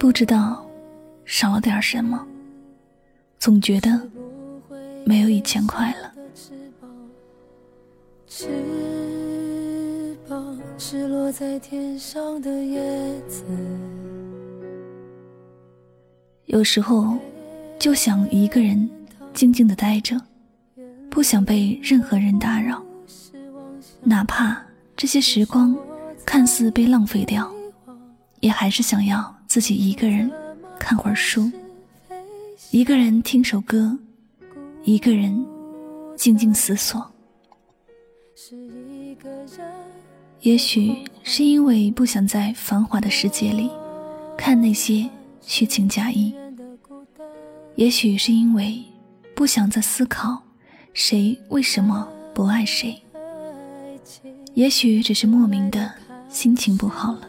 不知道少了点什么，总觉得没有以前快乐。翅膀。有时候就想一个人静静的待着，不想被任何人打扰，哪怕这些时光看似被浪费掉，也还是想要自己一个人看会儿书，一个人听首歌，一个人静静思索。也许是因为不想在繁华的世界里看那些虚情假意，也许是因为不想再思考谁为什么不爱谁，也许只是莫名的心情不好了。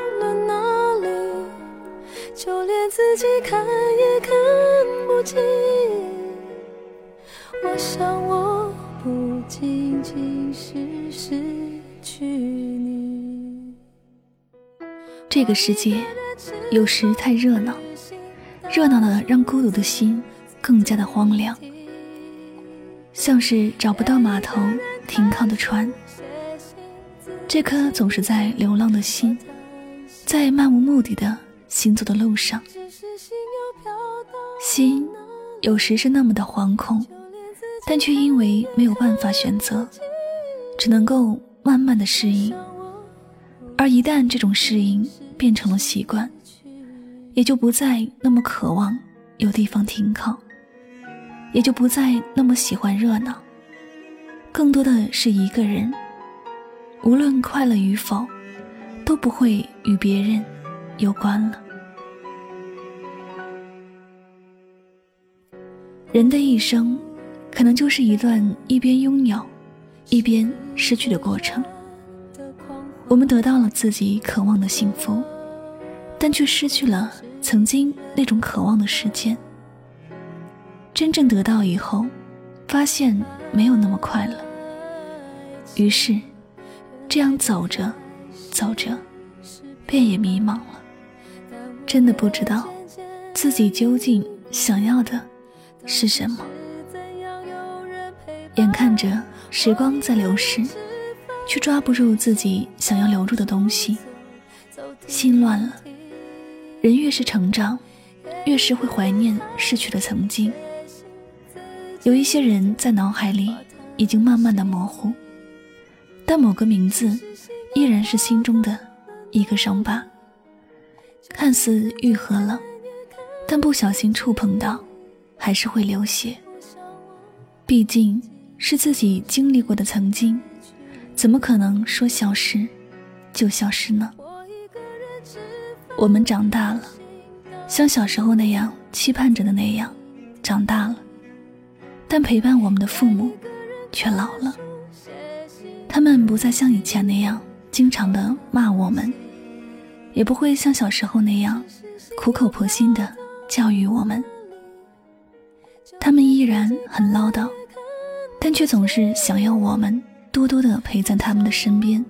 就连自己看也看不清。我想我。不仅仅是失去你。这个世界有时太热闹，热闹的让孤独的心更加的荒凉，像是找不到码头停靠的船。这颗总是在流浪的心，在漫无目的的行走的路上，心有时是那么的惶恐。但却因为没有办法选择，只能够慢慢的适应。而一旦这种适应变成了习惯，也就不再那么渴望有地方停靠，也就不再那么喜欢热闹，更多的是一个人。无论快乐与否，都不会与别人有关了。人的一生。可能就是一段一边拥有，一边失去的过程。我们得到了自己渴望的幸福，但却失去了曾经那种渴望的时间。真正得到以后，发现没有那么快乐。于是，这样走着，走着，便也迷茫了。真的不知道自己究竟想要的是什么。眼看着时光在流逝，却抓不住自己想要留住的东西，心乱了。人越是成长，越是会怀念逝去的曾经。有一些人在脑海里已经慢慢的模糊，但某个名字依然是心中的一个伤疤。看似愈合了，但不小心触碰到，还是会流血。毕竟。是自己经历过的曾经，怎么可能说消失就消失呢？我们长大了，像小时候那样期盼着的那样长大了，但陪伴我们的父母却老了。他们不再像以前那样经常的骂我们，也不会像小时候那样苦口婆心的教育我们。他们依然很唠叨。但却总是想要我们多多的陪在他们的身边。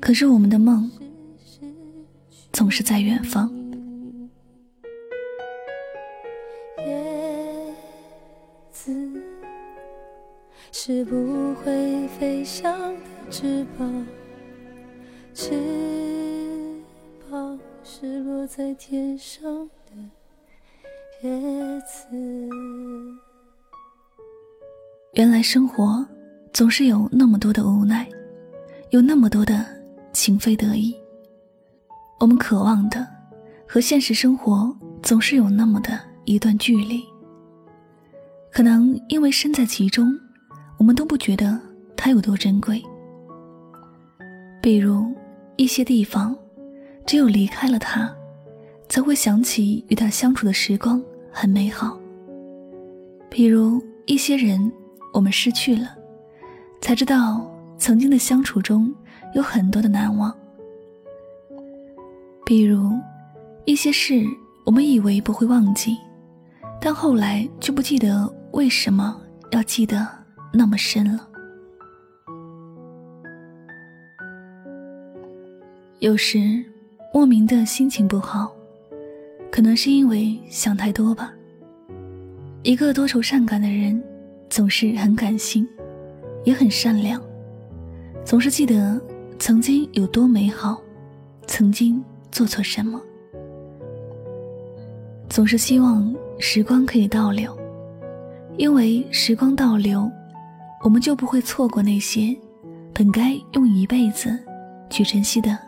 可是我们的梦总是在远方。叶子是不会飞翔的翅膀，翅膀是落在天上的。原来生活总是有那么多的无奈，有那么多的情非得已。我们渴望的和现实生活总是有那么的一段距离。可能因为身在其中，我们都不觉得它有多珍贵。比如一些地方，只有离开了它，才会想起与他相处的时光很美好。比如一些人，我们失去了，才知道曾经的相处中有很多的难忘。比如一些事，我们以为不会忘记，但后来就不记得为什么要记得那么深了。有时莫名的心情不好，可能是因为想太多吧。一个多愁善感的人，总是很感性，也很善良，总是记得曾经有多美好，曾经。做错什么？总是希望时光可以倒流，因为时光倒流，我们就不会错过那些本该用一辈子去珍惜的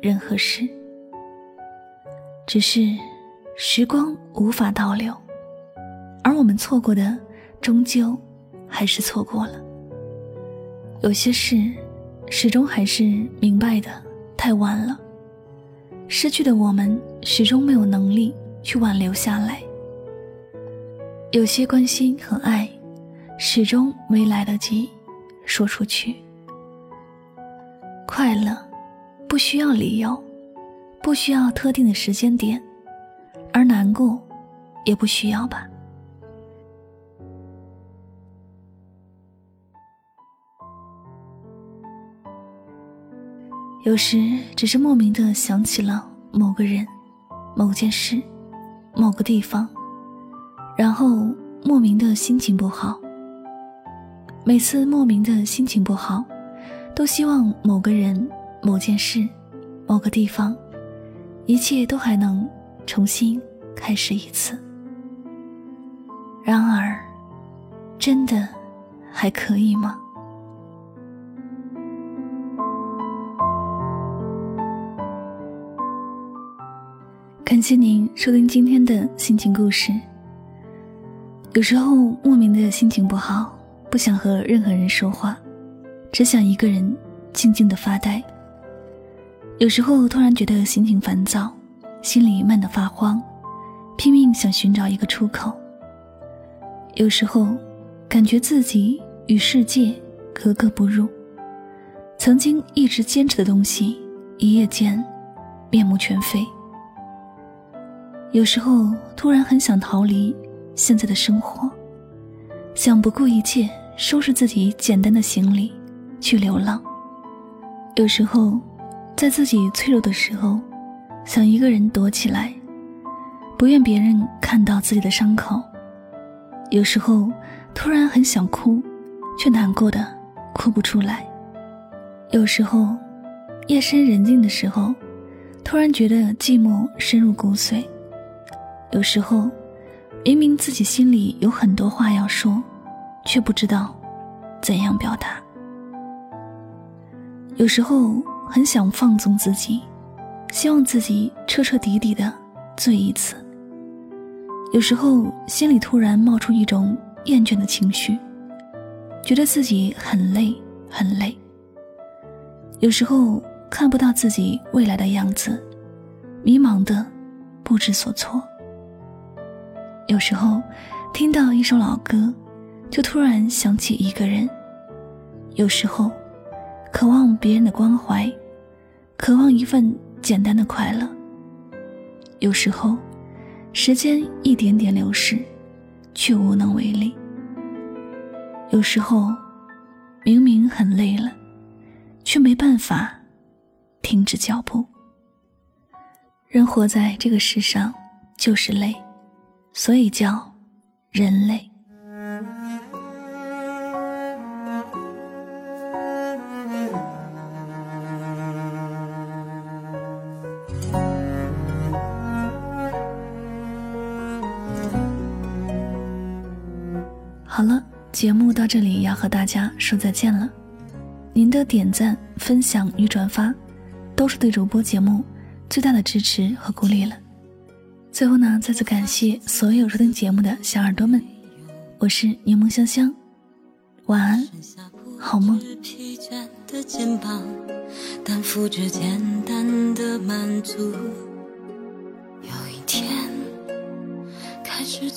人和事。只是时光无法倒流，而我们错过的，终究还是错过了。有些事，始终还是明白的太晚了。失去的我们始终没有能力去挽留下来，有些关心和爱，始终没来得及说出去。快乐不需要理由，不需要特定的时间点，而难过也不需要吧。有时只是莫名的想起了某个人、某件事、某个地方，然后莫名的心情不好。每次莫名的心情不好，都希望某个人、某件事、某个地方，一切都还能重新开始一次。然而，真的还可以吗？感谢您收听今天的心情故事。有时候莫名的心情不好，不想和任何人说话，只想一个人静静的发呆。有时候突然觉得心情烦躁，心里闷得发慌，拼命想寻找一个出口。有时候感觉自己与世界格格不入，曾经一直坚持的东西，一夜间面目全非。有时候突然很想逃离现在的生活，想不顾一切收拾自己简单的行李去流浪。有时候，在自己脆弱的时候，想一个人躲起来，不愿别人看到自己的伤口。有时候突然很想哭，却难过的哭不出来。有时候，夜深人静的时候，突然觉得寂寞深入骨髓。有时候，明明自己心里有很多话要说，却不知道怎样表达。有时候很想放纵自己，希望自己彻彻底底的醉一次。有时候心里突然冒出一种厌倦的情绪，觉得自己很累很累。有时候看不到自己未来的样子，迷茫的不知所措。有时候，听到一首老歌，就突然想起一个人；有时候，渴望别人的关怀，渴望一份简单的快乐；有时候，时间一点点流逝，却无能为力；有时候，明明很累了，却没办法停止脚步。人活在这个世上，就是累。所以叫人类。好了，节目到这里要和大家说再见了。您的点赞、分享与转发，都是对主播节目最大的支持和鼓励了。最后呢，再次感谢所有收听节目的小耳朵们，我是柠檬香香，晚安，好梦。担负着简单的满足。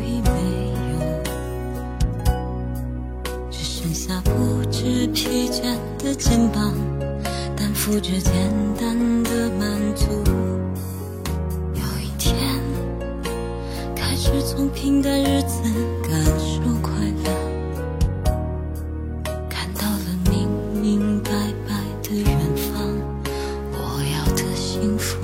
已没有，只剩下不知疲倦的肩膀，担负着简单的满足。有一天，开始从平淡日子感受快乐。看到了明明白白的远方，我要的幸福